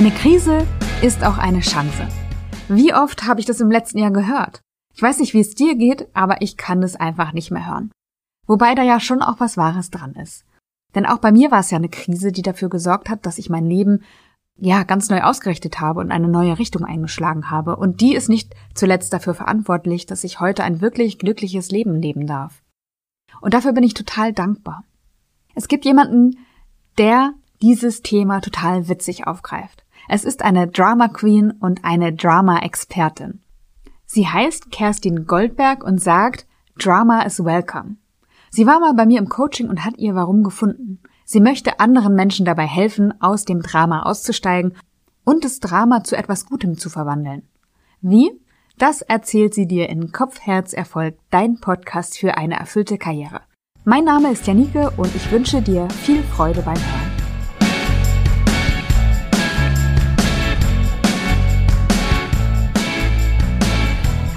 Eine Krise ist auch eine Chance. Wie oft habe ich das im letzten Jahr gehört? Ich weiß nicht, wie es dir geht, aber ich kann es einfach nicht mehr hören. Wobei da ja schon auch was Wahres dran ist. Denn auch bei mir war es ja eine Krise, die dafür gesorgt hat, dass ich mein Leben ja ganz neu ausgerichtet habe und eine neue Richtung eingeschlagen habe. Und die ist nicht zuletzt dafür verantwortlich, dass ich heute ein wirklich glückliches Leben leben darf. Und dafür bin ich total dankbar. Es gibt jemanden, der dieses Thema total witzig aufgreift. Es ist eine Drama Queen und eine Drama Expertin. Sie heißt Kerstin Goldberg und sagt, Drama is welcome. Sie war mal bei mir im Coaching und hat ihr Warum gefunden. Sie möchte anderen Menschen dabei helfen, aus dem Drama auszusteigen und das Drama zu etwas Gutem zu verwandeln. Wie? Das erzählt sie dir in Kopf, Herz, Erfolg, dein Podcast für eine erfüllte Karriere. Mein Name ist Janike und ich wünsche dir viel Freude beim Hören.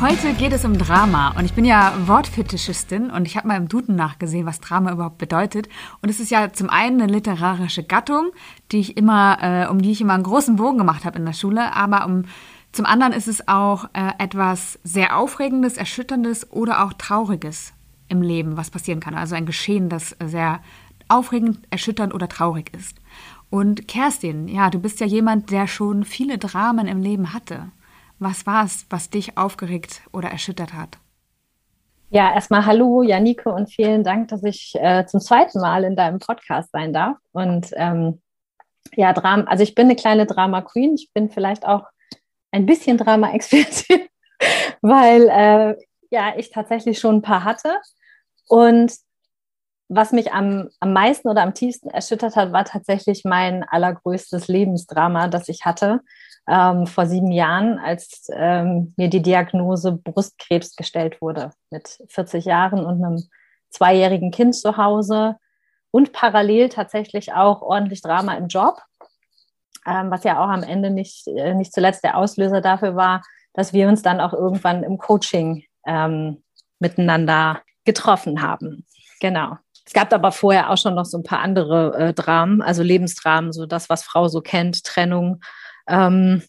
Heute geht es um Drama und ich bin ja Wortfetischistin und ich habe mal im Duden nachgesehen, was Drama überhaupt bedeutet. Und es ist ja zum einen eine literarische Gattung, die ich immer, äh, um die ich immer einen großen Bogen gemacht habe in der Schule, aber um zum anderen ist es auch äh, etwas sehr Aufregendes, Erschütterndes oder auch Trauriges im Leben, was passieren kann. Also ein Geschehen, das sehr aufregend, erschütternd oder traurig ist. Und Kerstin, ja, du bist ja jemand, der schon viele Dramen im Leben hatte. Was war es, was dich aufgeregt oder erschüttert hat? Ja, erstmal hallo, Janike, und vielen Dank, dass ich äh, zum zweiten Mal in deinem Podcast sein darf. Und ähm, ja, Drama, also ich bin eine kleine Drama Queen. Ich bin vielleicht auch ein bisschen Drama-Expertin, weil äh, ja, ich tatsächlich schon ein paar hatte. Und was mich am, am meisten oder am tiefsten erschüttert hat, war tatsächlich mein allergrößtes Lebensdrama, das ich hatte ähm, vor sieben Jahren, als ähm, mir die Diagnose Brustkrebs gestellt wurde, mit 40 Jahren und einem zweijährigen Kind zu Hause und parallel tatsächlich auch ordentlich Drama im Job, ähm, was ja auch am Ende nicht, äh, nicht zuletzt der Auslöser dafür war, dass wir uns dann auch irgendwann im Coaching ähm, miteinander getroffen haben. Genau. Es gab aber vorher auch schon noch so ein paar andere äh, Dramen, also Lebensdramen, so das, was Frau so kennt, Trennung, ähm,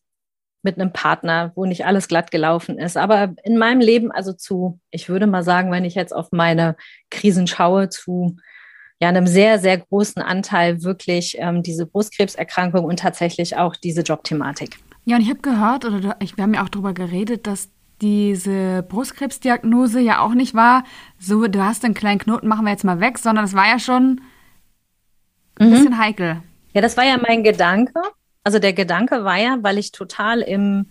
mit einem Partner, wo nicht alles glatt gelaufen ist. Aber in meinem Leben, also zu, ich würde mal sagen, wenn ich jetzt auf meine Krisen schaue, zu ja, einem sehr, sehr großen Anteil wirklich ähm, diese Brustkrebserkrankung und tatsächlich auch diese Jobthematik. Ja, und ich habe gehört, oder ich, wir haben ja auch darüber geredet, dass diese Brustkrebsdiagnose ja auch nicht war, so, du hast einen kleinen Knoten, machen wir jetzt mal weg, sondern es war ja schon ein mhm. bisschen heikel. Ja, das war ja mein Gedanke. Also der Gedanke war ja, weil ich total im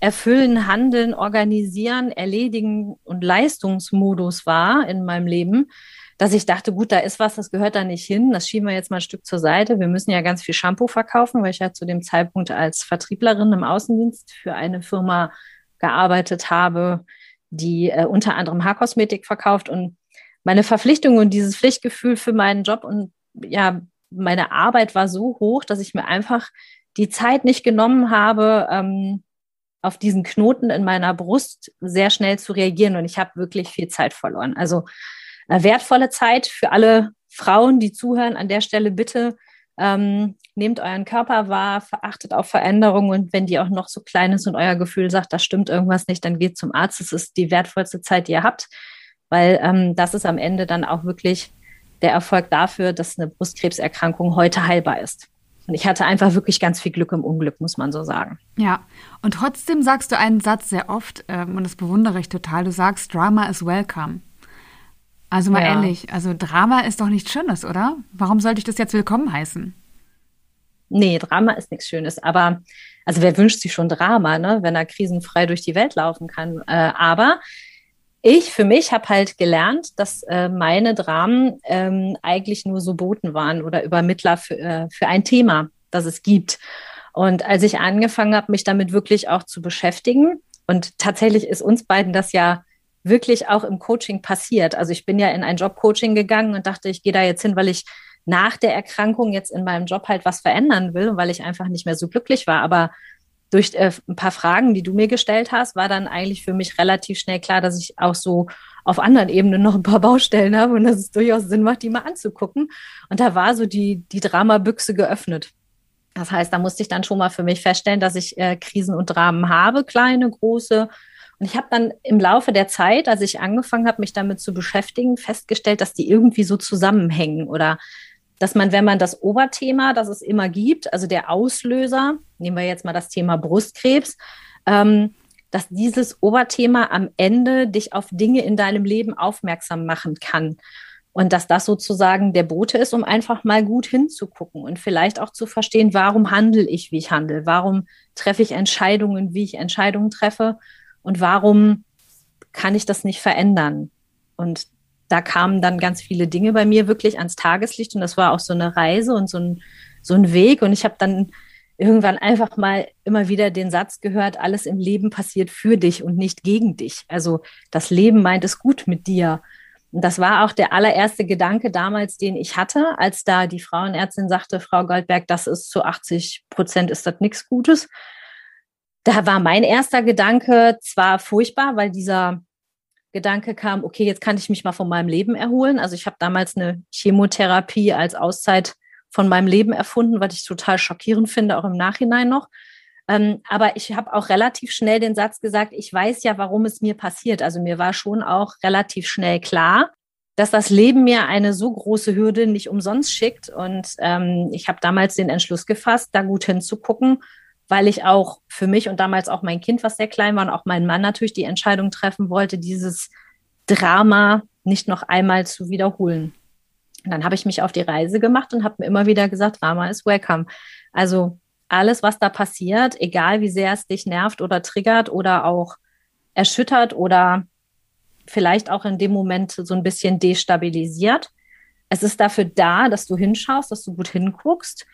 Erfüllen, Handeln, Organisieren, Erledigen und Leistungsmodus war in meinem Leben, dass ich dachte, gut, da ist was, das gehört da nicht hin. Das schieben wir jetzt mal ein Stück zur Seite. Wir müssen ja ganz viel Shampoo verkaufen, weil ich ja zu dem Zeitpunkt als Vertrieblerin im Außendienst für eine Firma gearbeitet habe, die äh, unter anderem Haarkosmetik verkauft und meine Verpflichtung und dieses Pflichtgefühl für meinen Job und ja, meine Arbeit war so hoch, dass ich mir einfach die Zeit nicht genommen habe, ähm, auf diesen Knoten in meiner Brust sehr schnell zu reagieren. Und ich habe wirklich viel Zeit verloren. Also äh, wertvolle Zeit für alle Frauen, die zuhören. An der Stelle bitte ähm, nehmt euren Körper wahr, verachtet auf Veränderungen und wenn die auch noch so klein ist und euer Gefühl sagt, da stimmt irgendwas nicht, dann geht zum Arzt. Das ist die wertvollste Zeit, die ihr habt, weil ähm, das ist am Ende dann auch wirklich der Erfolg dafür, dass eine Brustkrebserkrankung heute heilbar ist. Und ich hatte einfach wirklich ganz viel Glück im Unglück, muss man so sagen. Ja, und trotzdem sagst du einen Satz sehr oft, ähm, und das bewundere ich total. Du sagst, Drama is welcome. Also mal ja. ehrlich, also Drama ist doch nichts Schönes, oder? Warum sollte ich das jetzt willkommen heißen? Nee, Drama ist nichts Schönes. Aber, also wer wünscht sich schon Drama, ne? wenn er krisenfrei durch die Welt laufen kann? Äh, aber ich für mich habe halt gelernt, dass äh, meine Dramen ähm, eigentlich nur so Boten waren oder Übermittler für, äh, für ein Thema, das es gibt. Und als ich angefangen habe, mich damit wirklich auch zu beschäftigen, und tatsächlich ist uns beiden das ja wirklich auch im Coaching passiert. Also ich bin ja in ein Jobcoaching gegangen und dachte, ich gehe da jetzt hin, weil ich nach der Erkrankung jetzt in meinem Job halt was verändern will, weil ich einfach nicht mehr so glücklich war. Aber durch äh, ein paar Fragen, die du mir gestellt hast, war dann eigentlich für mich relativ schnell klar, dass ich auch so auf anderen Ebenen noch ein paar Baustellen habe und dass es durchaus Sinn macht, die mal anzugucken. Und da war so die, die Dramabüchse geöffnet. Das heißt, da musste ich dann schon mal für mich feststellen, dass ich äh, Krisen und Dramen habe, kleine, große. Und ich habe dann im Laufe der Zeit, als ich angefangen habe, mich damit zu beschäftigen, festgestellt, dass die irgendwie so zusammenhängen oder dass man, wenn man das Oberthema, das es immer gibt, also der Auslöser, nehmen wir jetzt mal das Thema Brustkrebs, ähm, dass dieses Oberthema am Ende dich auf Dinge in deinem Leben aufmerksam machen kann. Und dass das sozusagen der Bote ist, um einfach mal gut hinzugucken und vielleicht auch zu verstehen, warum handle ich, wie ich handle, warum treffe ich Entscheidungen, wie ich Entscheidungen treffe und warum kann ich das nicht verändern. Und da kamen dann ganz viele Dinge bei mir wirklich ans Tageslicht und das war auch so eine Reise und so ein, so ein Weg. Und ich habe dann irgendwann einfach mal immer wieder den Satz gehört, alles im Leben passiert für dich und nicht gegen dich. Also das Leben meint es gut mit dir. Und das war auch der allererste Gedanke damals, den ich hatte, als da die Frauenärztin sagte, Frau Goldberg, das ist zu 80 Prozent ist das nichts Gutes. Da war mein erster Gedanke zwar furchtbar, weil dieser Gedanke kam, okay, jetzt kann ich mich mal von meinem Leben erholen. Also ich habe damals eine Chemotherapie als Auszeit von meinem Leben erfunden, was ich total schockierend finde, auch im Nachhinein noch. Ähm, aber ich habe auch relativ schnell den Satz gesagt, ich weiß ja, warum es mir passiert. Also mir war schon auch relativ schnell klar, dass das Leben mir eine so große Hürde nicht umsonst schickt. Und ähm, ich habe damals den Entschluss gefasst, da gut hinzugucken, weil ich auch für mich und damals auch mein Kind, was sehr klein war, und auch mein Mann natürlich die Entscheidung treffen wollte, dieses Drama nicht noch einmal zu wiederholen. Und dann habe ich mich auf die Reise gemacht und habe mir immer wieder gesagt, Drama ist welcome. Also alles, was da passiert, egal wie sehr es dich nervt oder triggert oder auch erschüttert oder vielleicht auch in dem Moment so ein bisschen destabilisiert. Es ist dafür da, dass du hinschaust, dass du gut hinguckst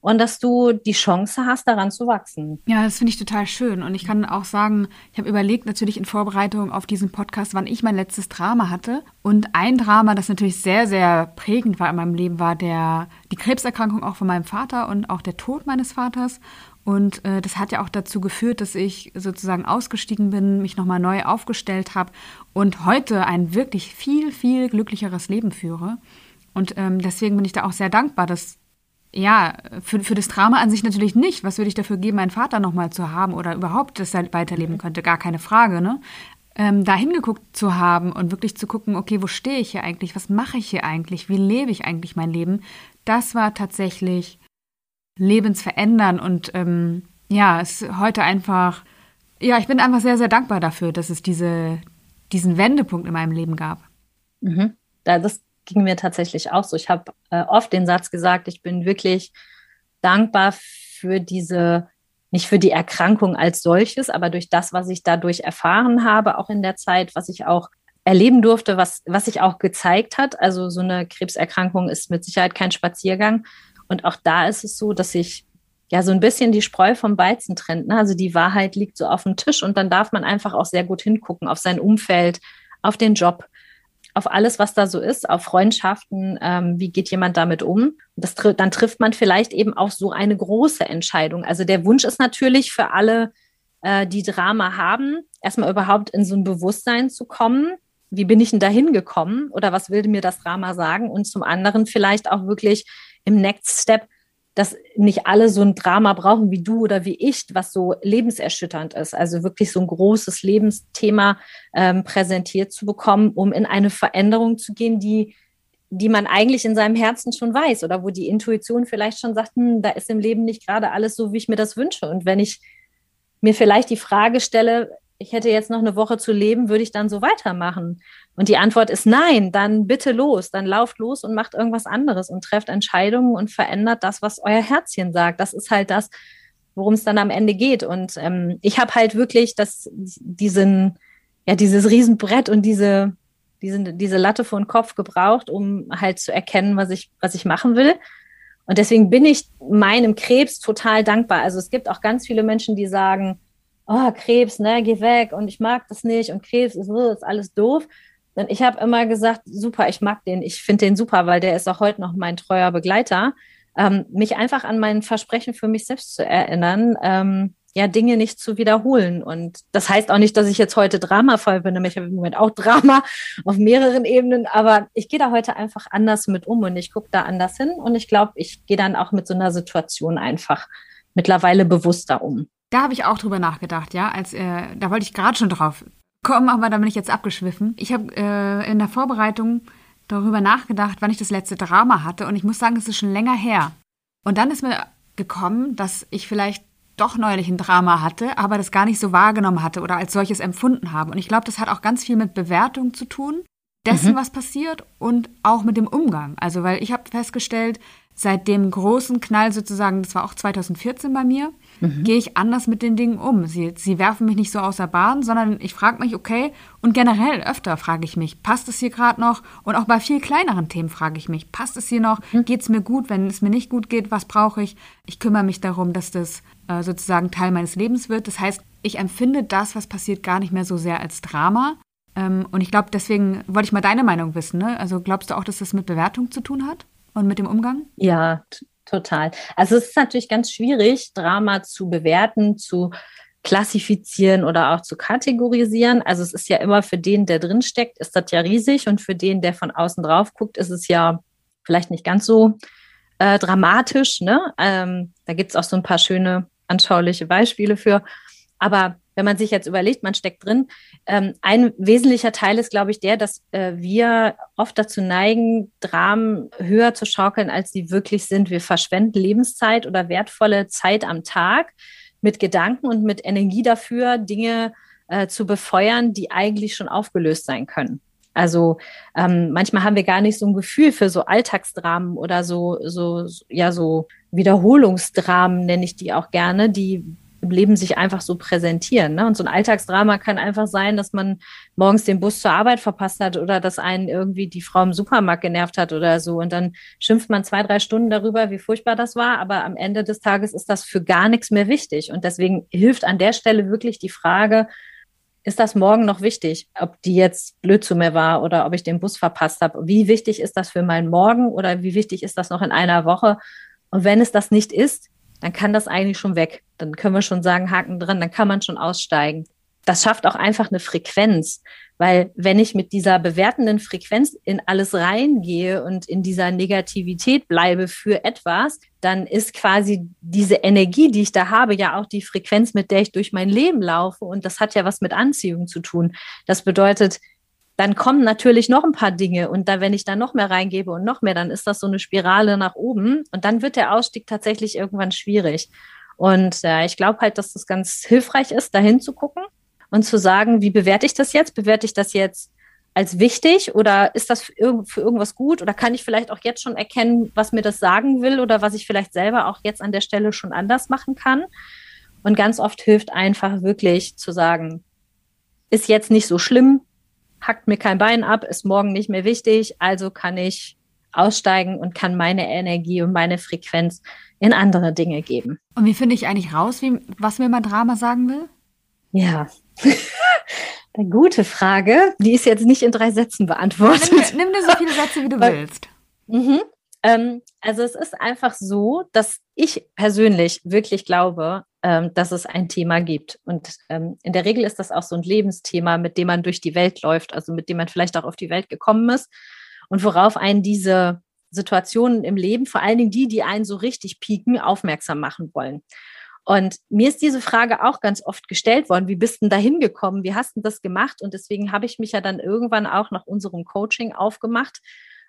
und dass du die Chance hast, daran zu wachsen. Ja, das finde ich total schön. Und ich kann auch sagen, ich habe überlegt, natürlich in Vorbereitung auf diesen Podcast, wann ich mein letztes Drama hatte. Und ein Drama, das natürlich sehr, sehr prägend war in meinem Leben, war der, die Krebserkrankung auch von meinem Vater und auch der Tod meines Vaters. Und äh, das hat ja auch dazu geführt, dass ich sozusagen ausgestiegen bin, mich nochmal neu aufgestellt habe und heute ein wirklich viel, viel glücklicheres Leben führe. Und ähm, deswegen bin ich da auch sehr dankbar, dass ja, für, für das Drama an sich natürlich nicht. Was würde ich dafür geben, meinen Vater nochmal zu haben oder überhaupt, dass er weiterleben könnte? Gar keine Frage, ne? Ähm, da hingeguckt zu haben und wirklich zu gucken, okay, wo stehe ich hier eigentlich? Was mache ich hier eigentlich? Wie lebe ich eigentlich mein Leben? Das war tatsächlich lebensverändern und ähm, ja, es ist heute einfach, ja, ich bin einfach sehr, sehr dankbar dafür, dass es diese, diesen Wendepunkt in meinem Leben gab. Mhm. Das ging mir tatsächlich auch so. Ich habe äh, oft den Satz gesagt, ich bin wirklich dankbar für diese, nicht für die Erkrankung als solches, aber durch das, was ich dadurch erfahren habe, auch in der Zeit, was ich auch erleben durfte, was, was sich auch gezeigt hat. Also so eine Krebserkrankung ist mit Sicherheit kein Spaziergang. Und auch da ist es so, dass ich ja so ein bisschen die Spreu vom Weizen trennt. Ne? Also die Wahrheit liegt so auf dem Tisch und dann darf man einfach auch sehr gut hingucken auf sein Umfeld, auf den Job, auf alles, was da so ist, auf Freundschaften, ähm, wie geht jemand damit um. Das, dann trifft man vielleicht eben auch so eine große Entscheidung. Also der Wunsch ist natürlich für alle, äh, die Drama haben, erstmal überhaupt in so ein Bewusstsein zu kommen. Wie bin ich denn dahin gekommen oder was will mir das Drama sagen? Und zum anderen vielleicht auch wirklich im Next Step dass nicht alle so ein Drama brauchen wie du oder wie ich, was so lebenserschütternd ist. Also wirklich so ein großes Lebensthema ähm, präsentiert zu bekommen, um in eine Veränderung zu gehen, die, die man eigentlich in seinem Herzen schon weiß oder wo die Intuition vielleicht schon sagt, hm, da ist im Leben nicht gerade alles so, wie ich mir das wünsche. Und wenn ich mir vielleicht die Frage stelle, ich hätte jetzt noch eine Woche zu leben, würde ich dann so weitermachen? Und die Antwort ist nein, dann bitte los, dann lauft los und macht irgendwas anderes und trefft Entscheidungen und verändert das, was euer Herzchen sagt. Das ist halt das, worum es dann am Ende geht. Und ähm, ich habe halt wirklich das, diesen, ja, dieses Riesenbrett und diese, diese, diese Latte vor den Kopf gebraucht, um halt zu erkennen, was ich, was ich machen will. Und deswegen bin ich meinem Krebs total dankbar. Also es gibt auch ganz viele Menschen, die sagen, oh, Krebs, ne, geh weg und ich mag das nicht und Krebs ist, ist alles doof. Denn ich habe immer gesagt, super, ich mag den, ich finde den super, weil der ist auch heute noch mein treuer Begleiter. Ähm, mich einfach an mein Versprechen für mich selbst zu erinnern, ähm, ja, Dinge nicht zu wiederholen. Und das heißt auch nicht, dass ich jetzt heute dramavoll bin, nämlich habe im Moment auch Drama auf mehreren Ebenen, aber ich gehe da heute einfach anders mit um und ich gucke da anders hin und ich glaube, ich gehe dann auch mit so einer Situation einfach mittlerweile bewusster um. Da habe ich auch drüber nachgedacht, ja, als äh, da wollte ich gerade schon drauf kommen, aber da bin ich jetzt abgeschwiffen. Ich habe äh, in der Vorbereitung darüber nachgedacht, wann ich das letzte Drama hatte und ich muss sagen, es ist schon länger her. Und dann ist mir gekommen, dass ich vielleicht doch neulich ein Drama hatte, aber das gar nicht so wahrgenommen hatte oder als solches empfunden habe. Und ich glaube, das hat auch ganz viel mit Bewertung zu tun, dessen, mhm. was passiert und auch mit dem Umgang. Also, weil ich habe festgestellt, seit dem großen Knall sozusagen, das war auch 2014 bei mir, mhm. gehe ich anders mit den Dingen um. Sie, sie werfen mich nicht so aus der Bahn, sondern ich frage mich, okay, und generell öfter frage ich mich, passt es hier gerade noch? Und auch bei viel kleineren Themen frage ich mich, passt es hier noch? Mhm. Geht es mir gut? Wenn es mir nicht gut geht, was brauche ich? Ich kümmere mich darum, dass das äh, sozusagen Teil meines Lebens wird. Das heißt, ich empfinde das, was passiert, gar nicht mehr so sehr als Drama. Ähm, und ich glaube, deswegen wollte ich mal deine Meinung wissen. Ne? Also glaubst du auch, dass das mit Bewertung zu tun hat und mit dem Umgang? Ja, total. Also es ist natürlich ganz schwierig, Drama zu bewerten, zu klassifizieren oder auch zu kategorisieren. Also es ist ja immer für den, der drin steckt, ist das ja riesig und für den, der von außen drauf guckt, ist es ja vielleicht nicht ganz so äh, dramatisch. Ne? Ähm, da gibt es auch so ein paar schöne anschauliche Beispiele für. Aber wenn man sich jetzt überlegt, man steckt drin, ähm, ein wesentlicher Teil ist, glaube ich, der, dass äh, wir oft dazu neigen, Dramen höher zu schaukeln, als sie wirklich sind. Wir verschwenden Lebenszeit oder wertvolle Zeit am Tag mit Gedanken und mit Energie dafür, Dinge äh, zu befeuern, die eigentlich schon aufgelöst sein können. Also ähm, manchmal haben wir gar nicht so ein Gefühl für so Alltagsdramen oder so, so, ja, so Wiederholungsdramen nenne ich die auch gerne, die im Leben sich einfach so präsentieren. Ne? Und so ein Alltagsdrama kann einfach sein, dass man morgens den Bus zur Arbeit verpasst hat oder dass einen irgendwie die Frau im Supermarkt genervt hat oder so. Und dann schimpft man zwei, drei Stunden darüber, wie furchtbar das war. Aber am Ende des Tages ist das für gar nichts mehr wichtig. Und deswegen hilft an der Stelle wirklich die Frage, ist das morgen noch wichtig, ob die jetzt blöd zu mir war oder ob ich den Bus verpasst habe? Wie wichtig ist das für meinen Morgen oder wie wichtig ist das noch in einer Woche? Und wenn es das nicht ist, dann kann das eigentlich schon weg. Dann können wir schon sagen, Haken drin, dann kann man schon aussteigen. Das schafft auch einfach eine Frequenz, weil wenn ich mit dieser bewertenden Frequenz in alles reingehe und in dieser Negativität bleibe für etwas, dann ist quasi diese Energie, die ich da habe, ja auch die Frequenz, mit der ich durch mein Leben laufe. Und das hat ja was mit Anziehung zu tun. Das bedeutet, dann kommen natürlich noch ein paar Dinge und da, wenn ich da noch mehr reingebe und noch mehr, dann ist das so eine Spirale nach oben und dann wird der Ausstieg tatsächlich irgendwann schwierig. Und äh, ich glaube halt, dass das ganz hilfreich ist, dahin zu gucken und zu sagen, wie bewerte ich das jetzt? Bewerte ich das jetzt als wichtig oder ist das für, irg für irgendwas gut oder kann ich vielleicht auch jetzt schon erkennen, was mir das sagen will oder was ich vielleicht selber auch jetzt an der Stelle schon anders machen kann? Und ganz oft hilft einfach wirklich zu sagen, ist jetzt nicht so schlimm, hackt mir kein Bein ab, ist morgen nicht mehr wichtig, also kann ich aussteigen und kann meine Energie und meine Frequenz in andere Dinge geben. Und wie finde ich eigentlich raus, wie, was mir mein Drama sagen will? Ja, eine gute Frage. Die ist jetzt nicht in drei Sätzen beantwortet. Nimm, nimm dir so viele Sätze, wie du willst. Mhm. Ähm, also es ist einfach so, dass ich persönlich wirklich glaube, ähm, dass es ein Thema gibt. Und ähm, in der Regel ist das auch so ein Lebensthema, mit dem man durch die Welt läuft, also mit dem man vielleicht auch auf die Welt gekommen ist und worauf einen diese Situationen im Leben, vor allen Dingen die, die einen so richtig pieken, aufmerksam machen wollen. Und mir ist diese Frage auch ganz oft gestellt worden, wie bist denn da hingekommen? Wie hast du das gemacht? Und deswegen habe ich mich ja dann irgendwann auch nach unserem Coaching aufgemacht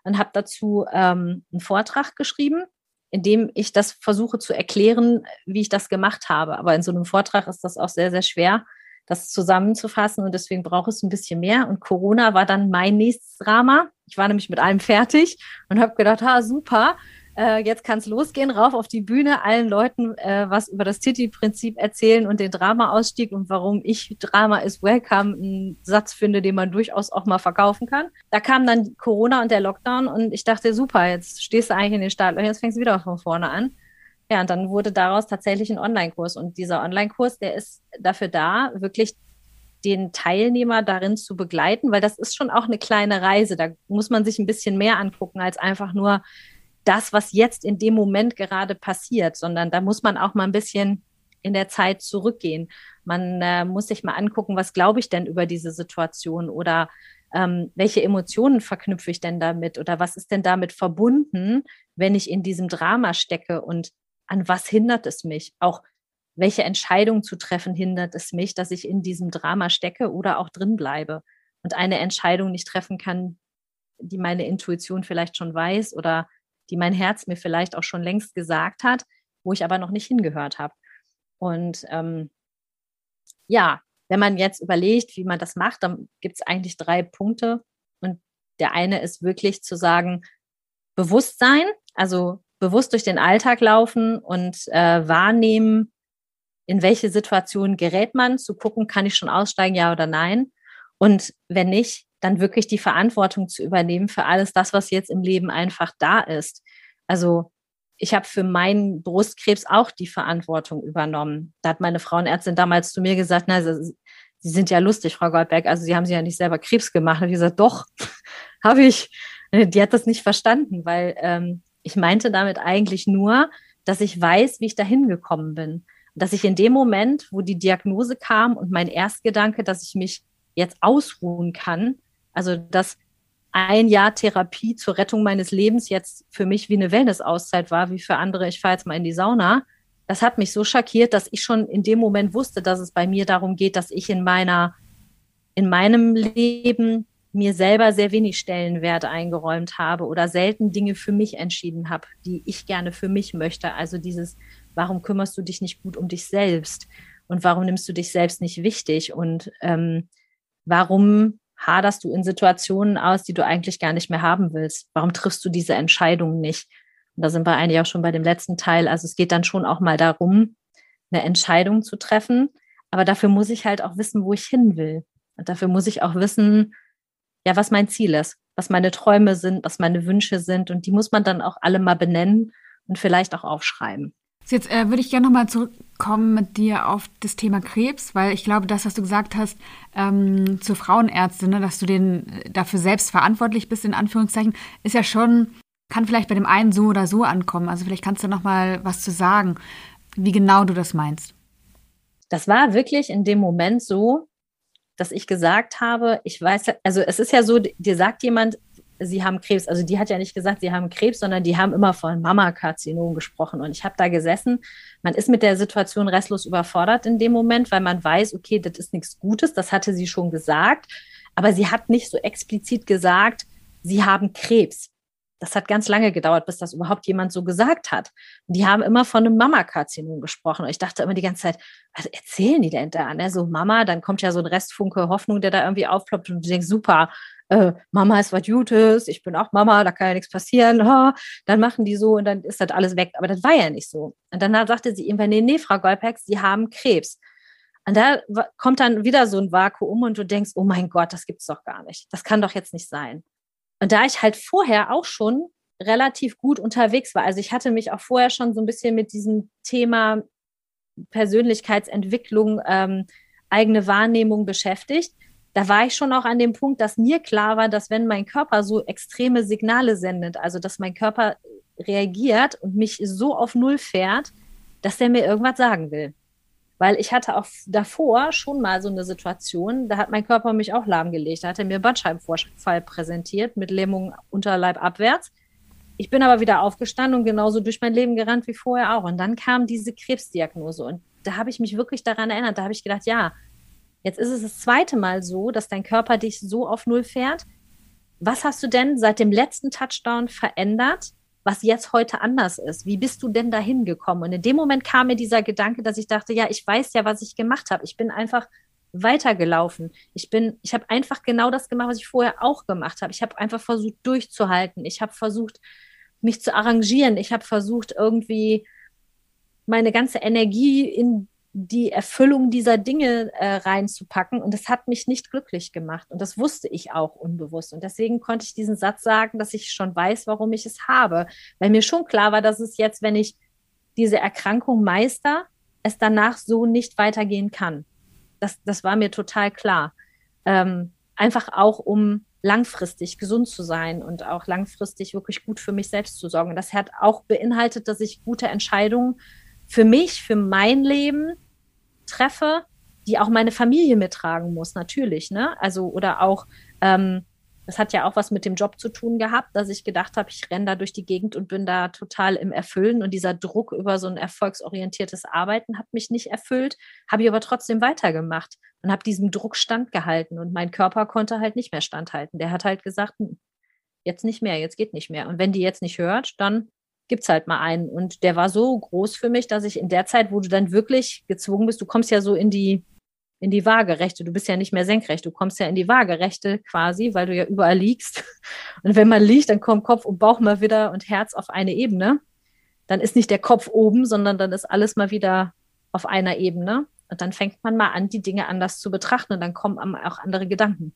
und habe dazu ähm, einen Vortrag geschrieben indem ich das versuche zu erklären, wie ich das gemacht habe. Aber in so einem Vortrag ist das auch sehr, sehr schwer, das zusammenzufassen und deswegen brauche es ein bisschen mehr. Und Corona war dann mein nächstes Drama. Ich war nämlich mit allem fertig und habe gedacht, ha, super, äh, jetzt kann es losgehen, rauf auf die Bühne, allen Leuten äh, was über das Titi-Prinzip erzählen und den Drama-Ausstieg und warum ich Drama is welcome einen Satz finde, den man durchaus auch mal verkaufen kann. Da kam dann Corona und der Lockdown und ich dachte, super, jetzt stehst du eigentlich in den Startlöchern, jetzt fängst du wieder von vorne an. Ja, und dann wurde daraus tatsächlich ein Online-Kurs. Und dieser Online-Kurs, der ist dafür da, wirklich den Teilnehmer darin zu begleiten, weil das ist schon auch eine kleine Reise. Da muss man sich ein bisschen mehr angucken als einfach nur das, was jetzt in dem Moment gerade passiert, sondern da muss man auch mal ein bisschen in der Zeit zurückgehen. Man äh, muss sich mal angucken, was glaube ich denn über diese Situation oder ähm, welche Emotionen verknüpfe ich denn damit oder was ist denn damit verbunden, wenn ich in diesem Drama stecke und an was hindert es mich? Auch welche Entscheidung zu treffen hindert es mich, dass ich in diesem Drama stecke oder auch drin bleibe und eine Entscheidung nicht treffen kann, die meine Intuition vielleicht schon weiß oder die mein Herz mir vielleicht auch schon längst gesagt hat, wo ich aber noch nicht hingehört habe. Und ähm, ja, wenn man jetzt überlegt, wie man das macht, dann gibt es eigentlich drei Punkte. Und der eine ist wirklich zu sagen, Bewusstsein, also bewusst durch den Alltag laufen und äh, wahrnehmen, in welche Situation gerät man, zu gucken, kann ich schon aussteigen, ja oder nein. Und wenn nicht, dann wirklich die Verantwortung zu übernehmen für alles das, was jetzt im Leben einfach da ist. Also ich habe für meinen Brustkrebs auch die Verantwortung übernommen. Da hat meine Frauenärztin damals zu mir gesagt, na, Sie sind ja lustig, Frau Goldberg. Also Sie haben sich ja nicht selber Krebs gemacht. Und ich gesagt, doch, habe ich. Die hat das nicht verstanden, weil ähm, ich meinte damit eigentlich nur, dass ich weiß, wie ich dahin gekommen bin. Dass ich in dem Moment, wo die Diagnose kam und mein Erstgedanke, dass ich mich jetzt ausruhen kann, also dass ein Jahr Therapie zur Rettung meines Lebens jetzt für mich wie eine Wellness-Auszeit war, wie für andere, ich fahre jetzt mal in die Sauna. Das hat mich so schockiert, dass ich schon in dem Moment wusste, dass es bei mir darum geht, dass ich in meiner, in meinem Leben mir selber sehr wenig Stellenwert eingeräumt habe oder selten Dinge für mich entschieden habe, die ich gerne für mich möchte. Also dieses, warum kümmerst du dich nicht gut um dich selbst? Und warum nimmst du dich selbst nicht wichtig? Und ähm, warum haderst du in Situationen aus, die du eigentlich gar nicht mehr haben willst? Warum triffst du diese Entscheidungen nicht? Und da sind wir eigentlich auch schon bei dem letzten Teil. Also es geht dann schon auch mal darum, eine Entscheidung zu treffen. Aber dafür muss ich halt auch wissen, wo ich hin will. Und dafür muss ich auch wissen, ja, was mein Ziel ist, was meine Träume sind, was meine Wünsche sind. Und die muss man dann auch alle mal benennen und vielleicht auch aufschreiben. Jetzt äh, würde ich gerne nochmal zurückkommen mit dir auf das Thema Krebs, weil ich glaube, das, was du gesagt hast ähm, zur Frauenärztin, ne, dass du den äh, dafür selbst verantwortlich bist, in Anführungszeichen, ist ja schon, kann vielleicht bei dem einen so oder so ankommen. Also vielleicht kannst du nochmal was zu sagen, wie genau du das meinst. Das war wirklich in dem Moment so, dass ich gesagt habe, ich weiß, also es ist ja so, dir sagt jemand, sie haben Krebs. Also die hat ja nicht gesagt, sie haben Krebs, sondern die haben immer von Mama-Karzinom gesprochen. Und ich habe da gesessen. Man ist mit der Situation restlos überfordert in dem Moment, weil man weiß, okay, das ist nichts Gutes. Das hatte sie schon gesagt. Aber sie hat nicht so explizit gesagt, sie haben Krebs. Das hat ganz lange gedauert, bis das überhaupt jemand so gesagt hat. Und die haben immer von einem Mama-Karzinom gesprochen. Und ich dachte immer die ganze Zeit, was erzählen die denn da? Ne? So Mama, dann kommt ja so ein Restfunke Hoffnung, der da irgendwie aufploppt und du denkst, super, äh, Mama ist was Gutes, ich bin auch Mama, da kann ja nichts passieren, ha, dann machen die so und dann ist das alles weg. Aber das war ja nicht so. Und dann sagte sie irgendwann, nee, nee, Frau Golpex, Sie haben Krebs. Und da kommt dann wieder so ein Vakuum und du denkst, oh mein Gott, das gibt's doch gar nicht. Das kann doch jetzt nicht sein. Und da ich halt vorher auch schon relativ gut unterwegs war, also ich hatte mich auch vorher schon so ein bisschen mit diesem Thema Persönlichkeitsentwicklung, ähm, eigene Wahrnehmung beschäftigt, da war ich schon auch an dem Punkt, dass mir klar war, dass wenn mein Körper so extreme Signale sendet, also dass mein Körper reagiert und mich so auf Null fährt, dass der mir irgendwas sagen will. Weil ich hatte auch davor schon mal so eine Situation, da hat mein Körper mich auch lahmgelegt. Da hat er mir Bandscheibenvorfall präsentiert mit Lähmung Unterleib abwärts. Ich bin aber wieder aufgestanden und genauso durch mein Leben gerannt wie vorher auch. Und dann kam diese Krebsdiagnose und da habe ich mich wirklich daran erinnert. Da habe ich gedacht, ja, Jetzt ist es das zweite Mal so, dass dein Körper dich so auf Null fährt. Was hast du denn seit dem letzten Touchdown verändert, was jetzt heute anders ist? Wie bist du denn dahin gekommen? Und in dem Moment kam mir dieser Gedanke, dass ich dachte, ja, ich weiß ja, was ich gemacht habe. Ich bin einfach weitergelaufen. Ich bin, ich habe einfach genau das gemacht, was ich vorher auch gemacht habe. Ich habe einfach versucht durchzuhalten. Ich habe versucht, mich zu arrangieren. Ich habe versucht, irgendwie meine ganze Energie in die Erfüllung dieser Dinge äh, reinzupacken. Und das hat mich nicht glücklich gemacht. Und das wusste ich auch unbewusst. Und deswegen konnte ich diesen Satz sagen, dass ich schon weiß, warum ich es habe. Weil mir schon klar war, dass es jetzt, wenn ich diese Erkrankung meister, es danach so nicht weitergehen kann. Das, das war mir total klar. Ähm, einfach auch, um langfristig gesund zu sein und auch langfristig wirklich gut für mich selbst zu sorgen. Das hat auch beinhaltet, dass ich gute Entscheidungen für mich, für mein Leben treffe, die auch meine Familie mittragen muss, natürlich, ne? Also, oder auch, ähm, das hat ja auch was mit dem Job zu tun gehabt, dass ich gedacht habe, ich renne da durch die Gegend und bin da total im Erfüllen und dieser Druck über so ein erfolgsorientiertes Arbeiten hat mich nicht erfüllt, habe ich aber trotzdem weitergemacht und habe diesem Druck standgehalten und mein Körper konnte halt nicht mehr standhalten. Der hat halt gesagt, hm, jetzt nicht mehr, jetzt geht nicht mehr. Und wenn die jetzt nicht hört, dann gibt's halt mal einen. Und der war so groß für mich, dass ich in der Zeit, wo du dann wirklich gezwungen bist, du kommst ja so in die in die Waagerechte. Du bist ja nicht mehr senkrecht, du kommst ja in die Waagerechte quasi, weil du ja überall liegst. Und wenn man liegt, dann kommen Kopf und Bauch mal wieder und Herz auf eine Ebene. Dann ist nicht der Kopf oben, sondern dann ist alles mal wieder auf einer Ebene. Und dann fängt man mal an, die Dinge anders zu betrachten und dann kommen auch andere Gedanken.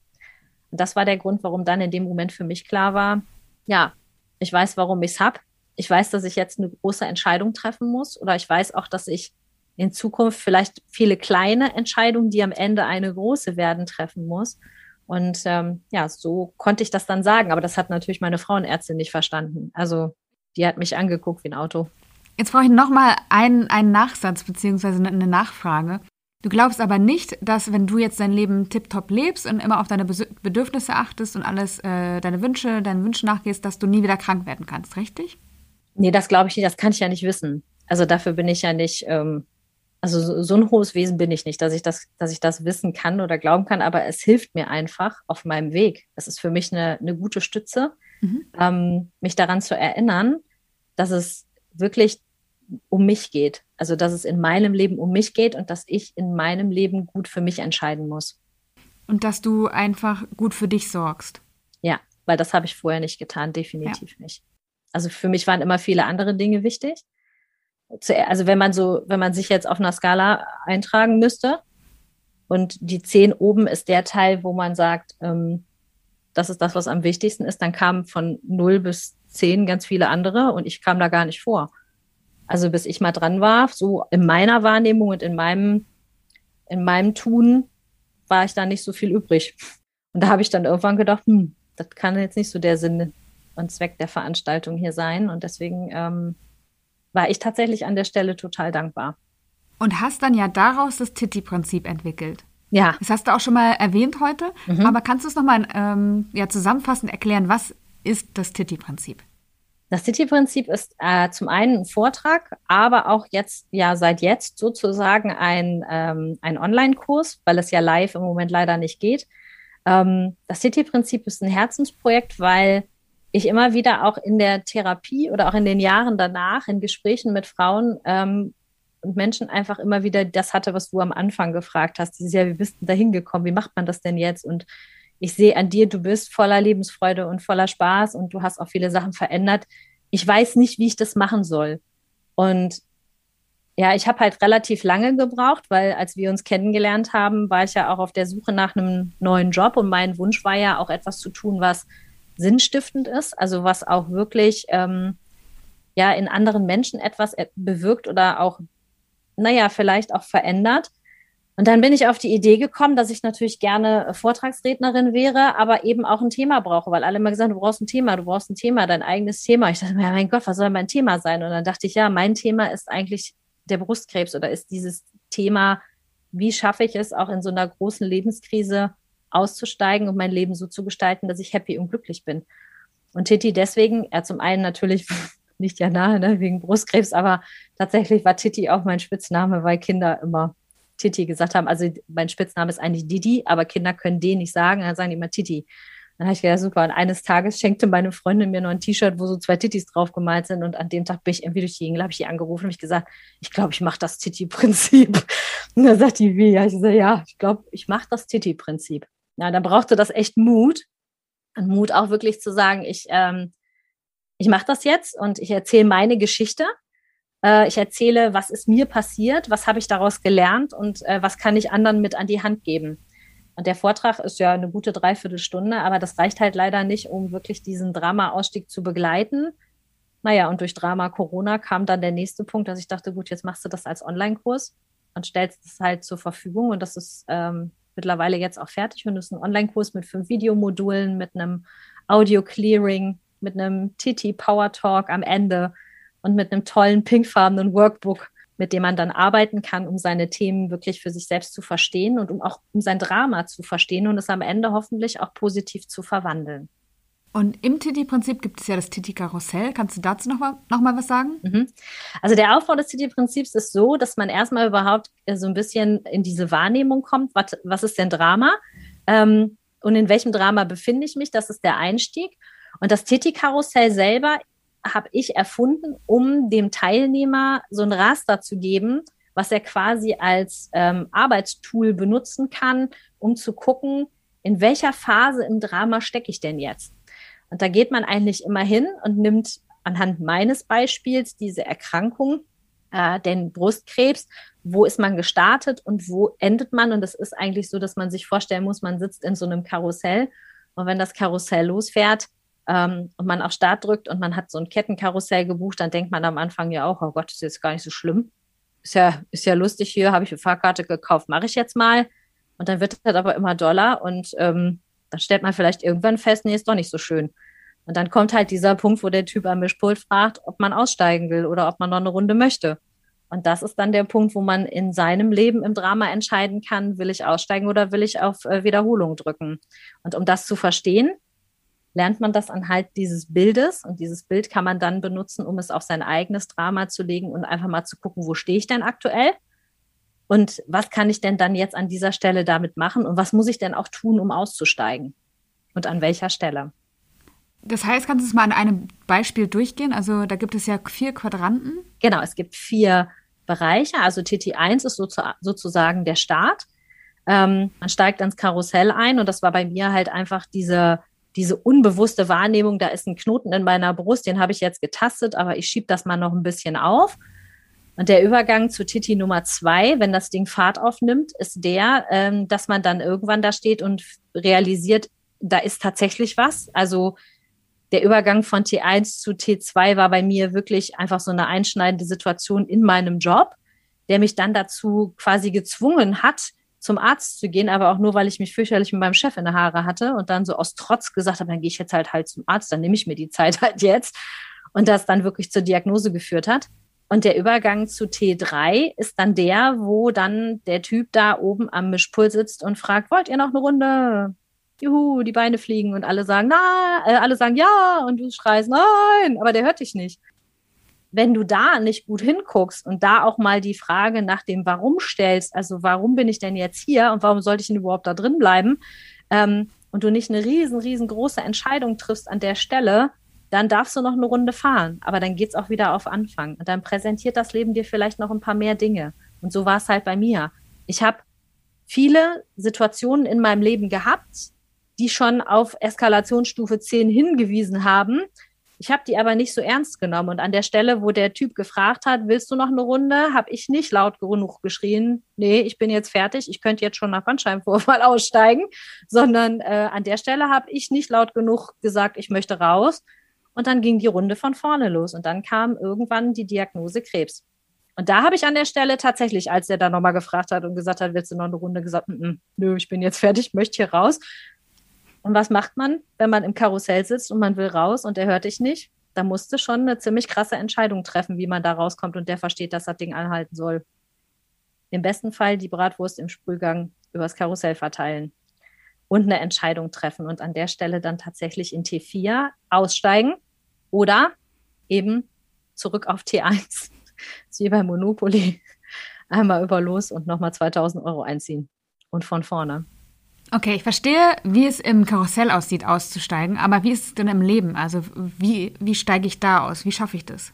Und das war der Grund, warum dann in dem Moment für mich klar war, ja, ich weiß, warum ich es habe. Ich weiß, dass ich jetzt eine große Entscheidung treffen muss oder ich weiß auch, dass ich in Zukunft vielleicht viele kleine Entscheidungen, die am Ende eine große werden, treffen muss. Und ähm, ja, so konnte ich das dann sagen. Aber das hat natürlich meine Frauenärztin nicht verstanden. Also die hat mich angeguckt wie ein Auto. Jetzt brauche ich nochmal einen, einen Nachsatz beziehungsweise eine Nachfrage. Du glaubst aber nicht, dass wenn du jetzt dein Leben tiptop lebst und immer auf deine Bedürfnisse achtest und alles, äh, deine Wünsche, deinen Wünschen nachgehst, dass du nie wieder krank werden kannst, richtig? Nee, das glaube ich nicht, das kann ich ja nicht wissen. Also dafür bin ich ja nicht, ähm, also so, so, ein hohes Wesen bin ich nicht, dass ich das, dass ich das wissen kann oder glauben kann, aber es hilft mir einfach auf meinem Weg. Es ist für mich eine, eine gute Stütze, mhm. ähm, mich daran zu erinnern, dass es wirklich um mich geht. Also dass es in meinem Leben um mich geht und dass ich in meinem Leben gut für mich entscheiden muss. Und dass du einfach gut für dich sorgst. Ja, weil das habe ich vorher nicht getan, definitiv ja. nicht. Also für mich waren immer viele andere Dinge wichtig also wenn man so, wenn man sich jetzt auf einer Skala eintragen müsste und die 10 oben ist der Teil, wo man sagt, ähm, das ist das, was am wichtigsten ist, dann kamen von 0 bis 10 ganz viele andere und ich kam da gar nicht vor. Also bis ich mal dran war, so in meiner Wahrnehmung und in meinem, in meinem Tun war ich da nicht so viel übrig. Und da habe ich dann irgendwann gedacht, hm, das kann jetzt nicht so der Sinn und Zweck der Veranstaltung hier sein. Und deswegen ähm, war ich tatsächlich an der Stelle total dankbar. Und hast dann ja daraus das Titi-Prinzip entwickelt. Ja. Das hast du auch schon mal erwähnt heute, mhm. aber kannst du es nochmal ähm, ja, zusammenfassend erklären, was ist das Titi-Prinzip? Das Titi-Prinzip ist äh, zum einen ein Vortrag, aber auch jetzt, ja, seit jetzt sozusagen ein, ähm, ein Online-Kurs, weil es ja live im Moment leider nicht geht. Ähm, das Titi-Prinzip ist ein Herzensprojekt, weil ich immer wieder auch in der Therapie oder auch in den Jahren danach in Gesprächen mit Frauen ähm, und Menschen einfach immer wieder das hatte, was du am Anfang gefragt hast. Dieses Jahr, wie bist du da hingekommen? Wie macht man das denn jetzt? Und ich sehe an dir, du bist voller Lebensfreude und voller Spaß und du hast auch viele Sachen verändert. Ich weiß nicht, wie ich das machen soll. Und ja, ich habe halt relativ lange gebraucht, weil als wir uns kennengelernt haben, war ich ja auch auf der Suche nach einem neuen Job und mein Wunsch war ja auch etwas zu tun, was sinnstiftend ist, also was auch wirklich ähm, ja in anderen Menschen etwas bewirkt oder auch, naja, vielleicht auch verändert. Und dann bin ich auf die Idee gekommen, dass ich natürlich gerne Vortragsrednerin wäre, aber eben auch ein Thema brauche, weil alle immer gesagt haben, du brauchst ein Thema, du brauchst ein Thema, dein eigenes Thema. Ich dachte mir, mein Gott, was soll mein Thema sein? Und dann dachte ich, ja, mein Thema ist eigentlich der Brustkrebs oder ist dieses Thema, wie schaffe ich es auch in so einer großen Lebenskrise auszusteigen und mein Leben so zu gestalten, dass ich happy und glücklich bin. Und Titi deswegen, er zum einen natürlich nicht ja nahe, ne, wegen Brustkrebs, aber tatsächlich war Titi auch mein Spitzname, weil Kinder immer Titi gesagt haben. Also mein Spitzname ist eigentlich Didi, aber Kinder können den nicht sagen, dann sagen die immer Titi. Dann habe ich gedacht, super. Und eines Tages schenkte meine Freundin mir noch ein T-Shirt, wo so zwei Titis drauf gemalt sind. Und an dem Tag bin ich irgendwie durch die Gegend, habe ich die angerufen und ich gesagt, ich glaube, ich mache das Titi-Prinzip. Und dann sagt die, wie? Ja, ich so, ja, ich glaube, ich mache das Titi-Prinzip. Ja, da brauchte das echt Mut. Und Mut auch wirklich zu sagen, ich, ähm, ich mache das jetzt und ich erzähle meine Geschichte. Äh, ich erzähle, was ist mir passiert, was habe ich daraus gelernt und äh, was kann ich anderen mit an die Hand geben. Und der Vortrag ist ja eine gute Dreiviertelstunde, aber das reicht halt leider nicht, um wirklich diesen Drama-Ausstieg zu begleiten. Naja, und durch Drama Corona kam dann der nächste Punkt, dass ich dachte, gut, jetzt machst du das als Online-Kurs und stellst es halt zur Verfügung. Und das ist ähm, mittlerweile jetzt auch fertig und ist ein Online-Kurs mit fünf Videomodulen, mit einem Audio-Clearing, mit einem TT Power Talk am Ende und mit einem tollen pinkfarbenen Workbook, mit dem man dann arbeiten kann, um seine Themen wirklich für sich selbst zu verstehen und um auch um sein Drama zu verstehen und es am Ende hoffentlich auch positiv zu verwandeln. Und im Titi-Prinzip gibt es ja das Titi-Karussell. Kannst du dazu noch mal, noch mal was sagen? Mhm. Also der Aufbau des Titi-Prinzips ist so, dass man erstmal überhaupt äh, so ein bisschen in diese Wahrnehmung kommt, was, was ist denn Drama ähm, und in welchem Drama befinde ich mich. Das ist der Einstieg. Und das Titi-Karussell selber habe ich erfunden, um dem Teilnehmer so ein Raster zu geben, was er quasi als ähm, Arbeitstool benutzen kann, um zu gucken, in welcher Phase im Drama stecke ich denn jetzt. Und da geht man eigentlich immer hin und nimmt anhand meines Beispiels diese Erkrankung, äh, den Brustkrebs, wo ist man gestartet und wo endet man. Und das ist eigentlich so, dass man sich vorstellen muss, man sitzt in so einem Karussell. Und wenn das Karussell losfährt, ähm, und man auf Start drückt und man hat so ein Kettenkarussell gebucht, dann denkt man am Anfang ja auch, oh Gott, ist jetzt gar nicht so schlimm. Ist ja, ist ja lustig hier, habe ich eine Fahrkarte gekauft, mache ich jetzt mal. Und dann wird das aber immer doller und ähm, dann stellt man vielleicht irgendwann fest, nee, ist doch nicht so schön. Und dann kommt halt dieser Punkt, wo der Typ am Mischpult fragt, ob man aussteigen will oder ob man noch eine Runde möchte. Und das ist dann der Punkt, wo man in seinem Leben im Drama entscheiden kann, will ich aussteigen oder will ich auf äh, Wiederholung drücken. Und um das zu verstehen, lernt man das anhand dieses Bildes und dieses Bild kann man dann benutzen, um es auf sein eigenes Drama zu legen und einfach mal zu gucken, wo stehe ich denn aktuell und was kann ich denn dann jetzt an dieser Stelle damit machen und was muss ich denn auch tun, um auszusteigen und an welcher Stelle. Das heißt, kannst du es mal an einem Beispiel durchgehen? Also da gibt es ja vier Quadranten. Genau, es gibt vier Bereiche. Also TT1 ist sozusagen der Start. Ähm, man steigt ans Karussell ein und das war bei mir halt einfach diese diese unbewusste Wahrnehmung, da ist ein Knoten in meiner Brust, den habe ich jetzt getastet, aber ich schiebe das mal noch ein bisschen auf. Und der Übergang zu Titi Nummer zwei, wenn das Ding Fahrt aufnimmt, ist der, ähm, dass man dann irgendwann da steht und realisiert, da ist tatsächlich was. Also der Übergang von T1 zu T2 war bei mir wirklich einfach so eine einschneidende Situation in meinem Job, der mich dann dazu quasi gezwungen hat, zum Arzt zu gehen, aber auch nur, weil ich mich fürchterlich mit meinem Chef in der Haare hatte und dann so aus Trotz gesagt habe, dann gehe ich jetzt halt halt zum Arzt, dann nehme ich mir die Zeit halt jetzt und das dann wirklich zur Diagnose geführt hat. Und der Übergang zu T3 ist dann der, wo dann der Typ da oben am Mischpult sitzt und fragt, wollt ihr noch eine Runde? Juhu, die Beine fliegen und alle sagen, na, äh, alle sagen ja und du schreist nein, aber der hört dich nicht wenn du da nicht gut hinguckst und da auch mal die Frage nach dem Warum stellst, also warum bin ich denn jetzt hier und warum sollte ich denn überhaupt da drin bleiben, ähm, und du nicht eine riesen, riesengroße Entscheidung triffst an der Stelle, dann darfst du noch eine Runde fahren. Aber dann geht's auch wieder auf Anfang. Und dann präsentiert das Leben dir vielleicht noch ein paar mehr Dinge. Und so war es halt bei mir. Ich habe viele Situationen in meinem Leben gehabt, die schon auf Eskalationsstufe 10 hingewiesen haben, ich habe die aber nicht so ernst genommen. Und an der Stelle, wo der Typ gefragt hat, willst du noch eine Runde, habe ich nicht laut genug geschrien, nee, ich bin jetzt fertig, ich könnte jetzt schon nach Bandscheibenvorfall aussteigen, sondern äh, an der Stelle habe ich nicht laut genug gesagt, ich möchte raus. Und dann ging die Runde von vorne los. Und dann kam irgendwann die Diagnose Krebs. Und da habe ich an der Stelle tatsächlich, als der dann nochmal gefragt hat und gesagt hat, willst du noch eine Runde, gesagt, nö, ich bin jetzt fertig, möchte hier raus. Und was macht man, wenn man im Karussell sitzt und man will raus und der hört dich nicht? Da musste schon eine ziemlich krasse Entscheidung treffen, wie man da rauskommt und der versteht, dass das Ding anhalten soll. Im besten Fall die Bratwurst im Sprühgang übers Karussell verteilen und eine Entscheidung treffen und an der Stelle dann tatsächlich in T4 aussteigen oder eben zurück auf T1. wie bei Monopoly. Einmal über los und nochmal 2000 Euro einziehen. Und von vorne. Okay, ich verstehe, wie es im Karussell aussieht, auszusteigen, aber wie ist es denn im Leben? Also wie, wie steige ich da aus? Wie schaffe ich das?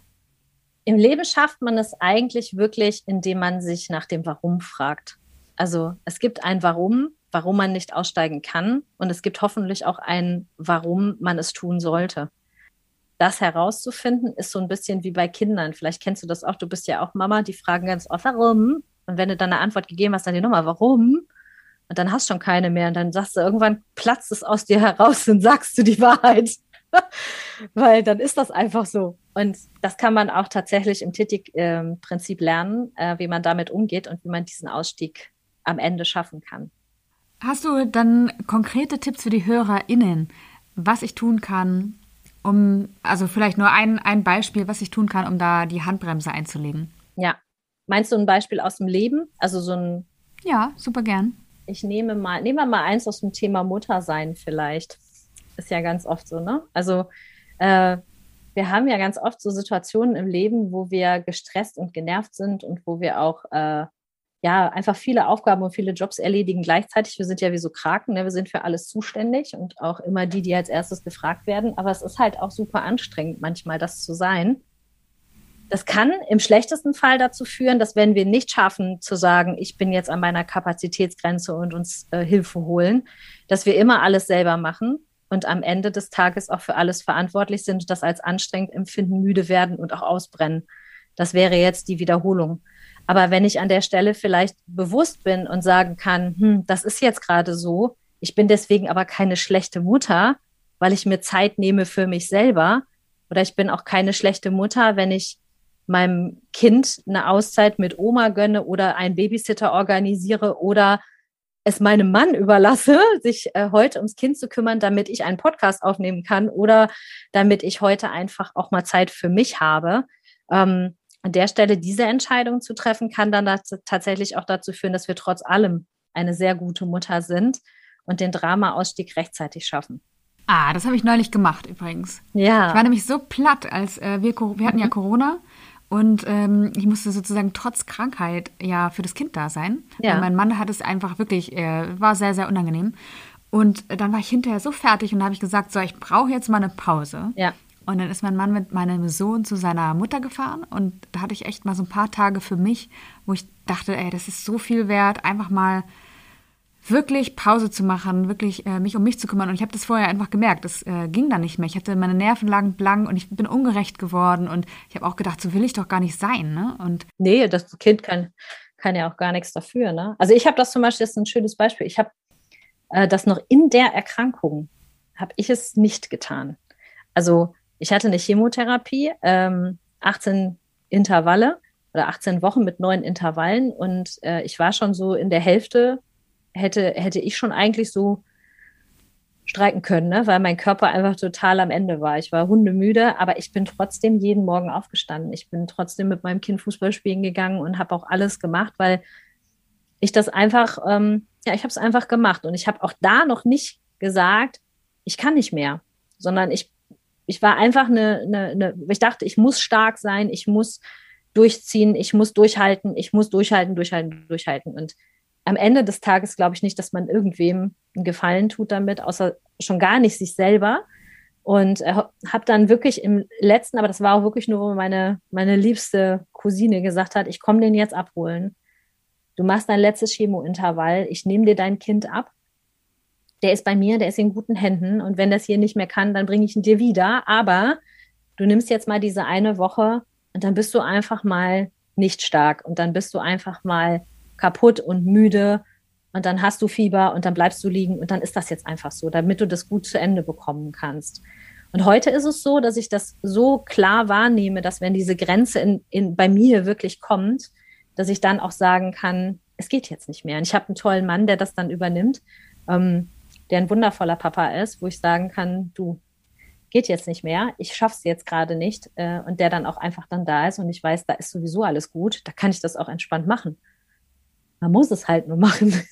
Im Leben schafft man es eigentlich wirklich, indem man sich nach dem Warum fragt. Also es gibt ein Warum, warum man nicht aussteigen kann und es gibt hoffentlich auch ein Warum man es tun sollte. Das herauszufinden ist so ein bisschen wie bei Kindern. Vielleicht kennst du das auch. Du bist ja auch Mama, die fragen ganz oft, warum? Und wenn du dann eine Antwort gegeben hast, dann die Nummer, warum? Und dann hast du schon keine mehr. Und dann sagst du, irgendwann platzt es aus dir heraus und sagst du die Wahrheit. Weil dann ist das einfach so. Und das kann man auch tatsächlich im Titik-Prinzip ähm, lernen, äh, wie man damit umgeht und wie man diesen Ausstieg am Ende schaffen kann. Hast du dann konkrete Tipps für die HörerInnen, was ich tun kann, um, also vielleicht nur ein, ein Beispiel, was ich tun kann, um da die Handbremse einzulegen? Ja, meinst du ein Beispiel aus dem Leben? Also so ein. Ja, super gern. Ich nehme mal, nehmen wir mal eins aus dem Thema Muttersein vielleicht. Ist ja ganz oft so, ne? Also äh, wir haben ja ganz oft so Situationen im Leben, wo wir gestresst und genervt sind und wo wir auch äh, ja einfach viele Aufgaben und viele Jobs erledigen gleichzeitig. Wir sind ja wie so Kraken, ne? wir sind für alles zuständig und auch immer die, die als erstes gefragt werden. Aber es ist halt auch super anstrengend, manchmal das zu sein. Das kann im schlechtesten Fall dazu führen, dass wenn wir nicht schaffen zu sagen, ich bin jetzt an meiner Kapazitätsgrenze und uns äh, Hilfe holen, dass wir immer alles selber machen und am Ende des Tages auch für alles verantwortlich sind, das als anstrengend empfinden, müde werden und auch ausbrennen. Das wäre jetzt die Wiederholung. Aber wenn ich an der Stelle vielleicht bewusst bin und sagen kann, hm, das ist jetzt gerade so, ich bin deswegen aber keine schlechte Mutter, weil ich mir Zeit nehme für mich selber, oder ich bin auch keine schlechte Mutter, wenn ich meinem Kind eine Auszeit mit Oma gönne oder einen Babysitter organisiere oder es meinem Mann überlasse, sich äh, heute ums Kind zu kümmern, damit ich einen Podcast aufnehmen kann oder damit ich heute einfach auch mal Zeit für mich habe. Ähm, an der Stelle diese Entscheidung zu treffen, kann dann tatsächlich auch dazu führen, dass wir trotz allem eine sehr gute Mutter sind und den Drama-Ausstieg rechtzeitig schaffen. Ah, das habe ich neulich gemacht übrigens. Ja. Ich war nämlich so platt, als äh, wir, wir hatten ja mhm. Corona und ähm, ich musste sozusagen trotz Krankheit ja für das Kind da sein. Ja. mein Mann hat es einfach wirklich, äh, war sehr, sehr unangenehm. Und dann war ich hinterher so fertig und habe ich gesagt, so, ich brauche jetzt mal eine Pause. Ja. Und dann ist mein Mann mit meinem Sohn zu seiner Mutter gefahren und da hatte ich echt mal so ein paar Tage für mich, wo ich dachte, ey, das ist so viel wert, einfach mal wirklich Pause zu machen, wirklich äh, mich um mich zu kümmern. Und ich habe das vorher einfach gemerkt, das äh, ging dann nicht mehr. Ich hatte meine Nerven lagen blank und ich bin ungerecht geworden. Und ich habe auch gedacht, so will ich doch gar nicht sein. Ne? Und nee, das Kind kann, kann ja auch gar nichts dafür. Ne? Also ich habe das zum Beispiel, das ist ein schönes Beispiel. Ich habe äh, das noch in der Erkrankung, habe ich es nicht getan. Also ich hatte eine Chemotherapie, ähm, 18 Intervalle oder 18 Wochen mit neun Intervallen und äh, ich war schon so in der Hälfte hätte, hätte ich schon eigentlich so streiken können, ne? weil mein Körper einfach total am Ende war. Ich war hundemüde, aber ich bin trotzdem jeden Morgen aufgestanden. Ich bin trotzdem mit meinem Kind Fußball spielen gegangen und habe auch alles gemacht, weil ich das einfach, ähm, ja, ich habe es einfach gemacht und ich habe auch da noch nicht gesagt, ich kann nicht mehr, sondern ich, ich war einfach eine, eine, eine, ich dachte, ich muss stark sein, ich muss durchziehen, ich muss durchhalten, ich muss durchhalten, durchhalten, durchhalten und am Ende des Tages glaube ich nicht, dass man irgendwem einen Gefallen tut damit, außer schon gar nicht sich selber. Und äh, habe dann wirklich im letzten, aber das war auch wirklich nur, wo meine, meine liebste Cousine gesagt hat, ich komme den jetzt abholen. Du machst dein letztes Chemointervall, ich nehme dir dein Kind ab. Der ist bei mir, der ist in guten Händen. Und wenn das hier nicht mehr kann, dann bringe ich ihn dir wieder. Aber du nimmst jetzt mal diese eine Woche und dann bist du einfach mal nicht stark. Und dann bist du einfach mal kaputt und müde und dann hast du Fieber und dann bleibst du liegen und dann ist das jetzt einfach so, damit du das gut zu Ende bekommen kannst. Und heute ist es so, dass ich das so klar wahrnehme, dass wenn diese Grenze in, in, bei mir wirklich kommt, dass ich dann auch sagen kann, es geht jetzt nicht mehr. Und ich habe einen tollen Mann, der das dann übernimmt, ähm, der ein wundervoller Papa ist, wo ich sagen kann, du, geht jetzt nicht mehr, ich schaff's jetzt gerade nicht äh, und der dann auch einfach dann da ist und ich weiß, da ist sowieso alles gut, da kann ich das auch entspannt machen. Man muss es halt nur machen.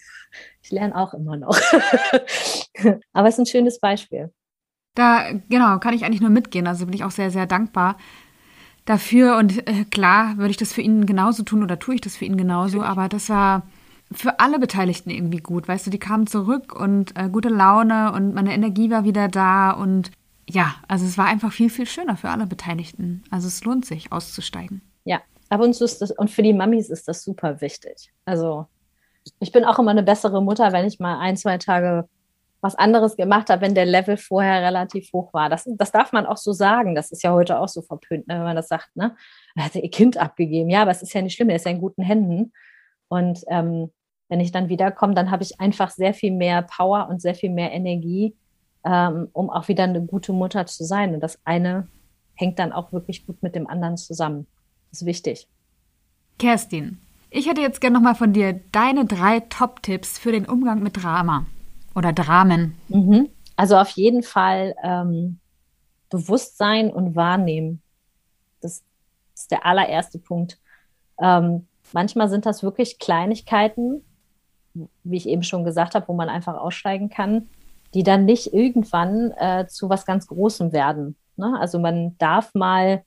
Ich lerne auch immer noch. Aber es ist ein schönes Beispiel. Da, genau, kann ich eigentlich nur mitgehen. Also bin ich auch sehr, sehr dankbar dafür. Und äh, klar, würde ich das für ihn genauso tun oder tue ich das für ihn genauso. Aber das war für alle Beteiligten irgendwie gut. Weißt du, die kamen zurück und äh, gute Laune und meine Energie war wieder da. Und ja, also es war einfach viel, viel schöner für alle Beteiligten. Also es lohnt sich, auszusteigen. Ja, ab und zu ist das, und für die Mamis ist das super wichtig. Also ich bin auch immer eine bessere Mutter, wenn ich mal ein, zwei Tage was anderes gemacht habe, wenn der Level vorher relativ hoch war. Das, das darf man auch so sagen. Das ist ja heute auch so verpönt, ne, wenn man das sagt, ne? Er hat ihr Kind abgegeben. Ja, aber es ist ja nicht schlimm, er ist ja in guten Händen. Und ähm, wenn ich dann wiederkomme, dann habe ich einfach sehr viel mehr Power und sehr viel mehr Energie, ähm, um auch wieder eine gute Mutter zu sein. Und das eine hängt dann auch wirklich gut mit dem anderen zusammen. Das ist wichtig. Kerstin, ich hätte jetzt gerne nochmal von dir deine drei Top-Tipps für den Umgang mit Drama oder Dramen. Mhm. Also auf jeden Fall ähm, Bewusstsein und Wahrnehmen. Das ist der allererste Punkt. Ähm, manchmal sind das wirklich Kleinigkeiten, wie ich eben schon gesagt habe, wo man einfach aussteigen kann, die dann nicht irgendwann äh, zu was ganz Großem werden. Ne? Also man darf mal,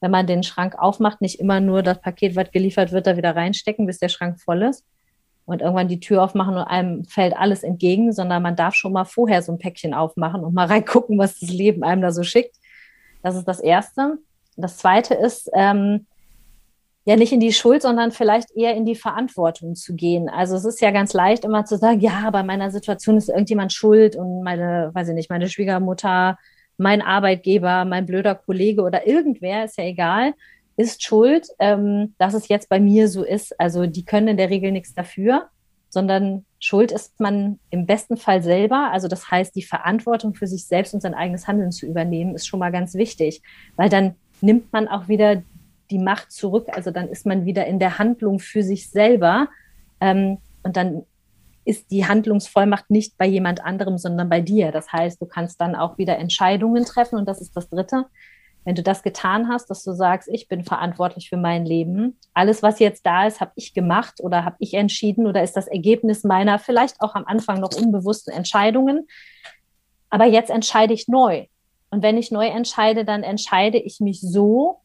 wenn man den Schrank aufmacht, nicht immer nur das Paket, was geliefert wird, da wieder reinstecken, bis der Schrank voll ist und irgendwann die Tür aufmachen und einem fällt alles entgegen, sondern man darf schon mal vorher so ein Päckchen aufmachen und mal reingucken, was das Leben einem da so schickt. Das ist das Erste. Das Zweite ist, ähm, ja nicht in die Schuld, sondern vielleicht eher in die Verantwortung zu gehen. Also es ist ja ganz leicht immer zu sagen, ja, bei meiner Situation ist irgendjemand schuld und meine, weiß ich nicht, meine Schwiegermutter, mein Arbeitgeber, mein blöder Kollege oder irgendwer, ist ja egal, ist schuld, ähm, dass es jetzt bei mir so ist. Also die können in der Regel nichts dafür, sondern schuld ist man im besten Fall selber. Also das heißt, die Verantwortung für sich selbst und sein eigenes Handeln zu übernehmen, ist schon mal ganz wichtig, weil dann nimmt man auch wieder die Macht zurück. Also dann ist man wieder in der Handlung für sich selber. Ähm, und dann ist die Handlungsvollmacht nicht bei jemand anderem, sondern bei dir. Das heißt, du kannst dann auch wieder Entscheidungen treffen. Und das ist das Dritte. Wenn du das getan hast, dass du sagst, ich bin verantwortlich für mein Leben, alles, was jetzt da ist, habe ich gemacht oder habe ich entschieden oder ist das Ergebnis meiner vielleicht auch am Anfang noch unbewussten Entscheidungen. Aber jetzt entscheide ich neu. Und wenn ich neu entscheide, dann entscheide ich mich so,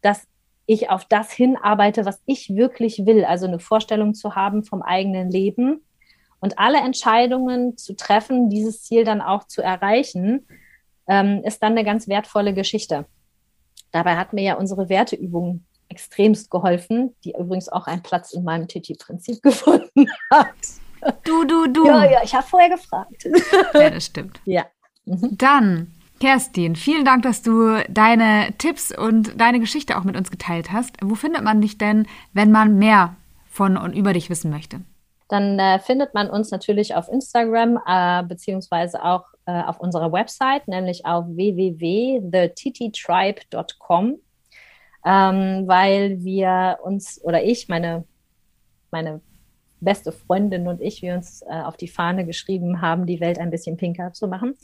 dass ich auf das hinarbeite, was ich wirklich will, also eine Vorstellung zu haben vom eigenen Leben und alle Entscheidungen zu treffen, dieses Ziel dann auch zu erreichen, ähm, ist dann eine ganz wertvolle Geschichte. Dabei hat mir ja unsere Werteübung extremst geholfen, die übrigens auch einen Platz in meinem TT-Prinzip gefunden hat. Du, du, du. Ja, ja, ich habe vorher gefragt. Ja, das stimmt. Ja. Mhm. Dann Kerstin, vielen Dank, dass du deine Tipps und deine Geschichte auch mit uns geteilt hast. Wo findet man dich denn, wenn man mehr von und über dich wissen möchte? Dann äh, findet man uns natürlich auf Instagram äh, beziehungsweise auch äh, auf unserer Website, nämlich auf www.thetittribe.com, ähm, weil wir uns oder ich, meine, meine beste Freundin und ich, wir uns äh, auf die Fahne geschrieben haben, die Welt ein bisschen pinker zu machen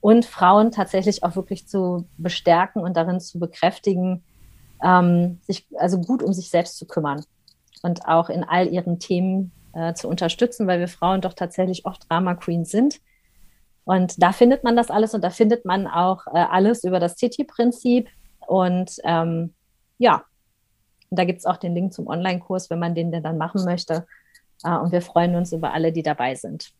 und Frauen tatsächlich auch wirklich zu bestärken und darin zu bekräftigen, ähm, sich also gut um sich selbst zu kümmern und auch in all ihren Themen äh, zu unterstützen, weil wir Frauen doch tatsächlich oft Drama Queens sind. Und da findet man das alles und da findet man auch äh, alles über das City-Prinzip. Und ähm, ja, und da gibt es auch den Link zum Online-Kurs, wenn man den denn dann machen möchte. Äh, und wir freuen uns über alle, die dabei sind.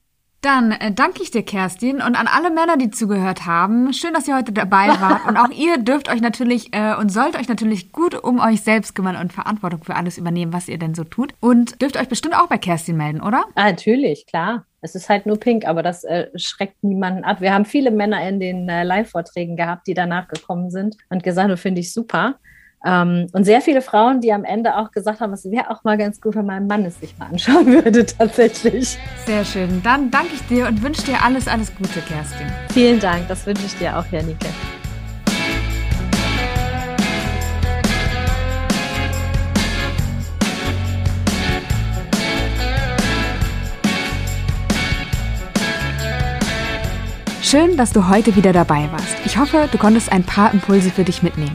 Dann äh, danke ich dir, Kerstin, und an alle Männer, die zugehört haben. Schön, dass ihr heute dabei wart. Und auch ihr dürft euch natürlich äh, und sollt euch natürlich gut um euch selbst kümmern und Verantwortung für alles übernehmen, was ihr denn so tut. Und dürft euch bestimmt auch bei Kerstin melden, oder? Ah, natürlich, klar. Es ist halt nur pink, aber das äh, schreckt niemanden ab. Wir haben viele Männer in den äh, Live-Vorträgen gehabt, die danach gekommen sind und gesagt, das finde ich super. Ähm, und sehr viele Frauen, die am Ende auch gesagt haben, es wäre auch mal ganz gut, wenn mein Mann es sich mal anschauen würde, tatsächlich. Sehr schön. Dann danke ich dir und wünsche dir alles, alles Gute, Kerstin. Vielen Dank. Das wünsche ich dir auch, Janike. Schön, dass du heute wieder dabei warst. Ich hoffe, du konntest ein paar Impulse für dich mitnehmen.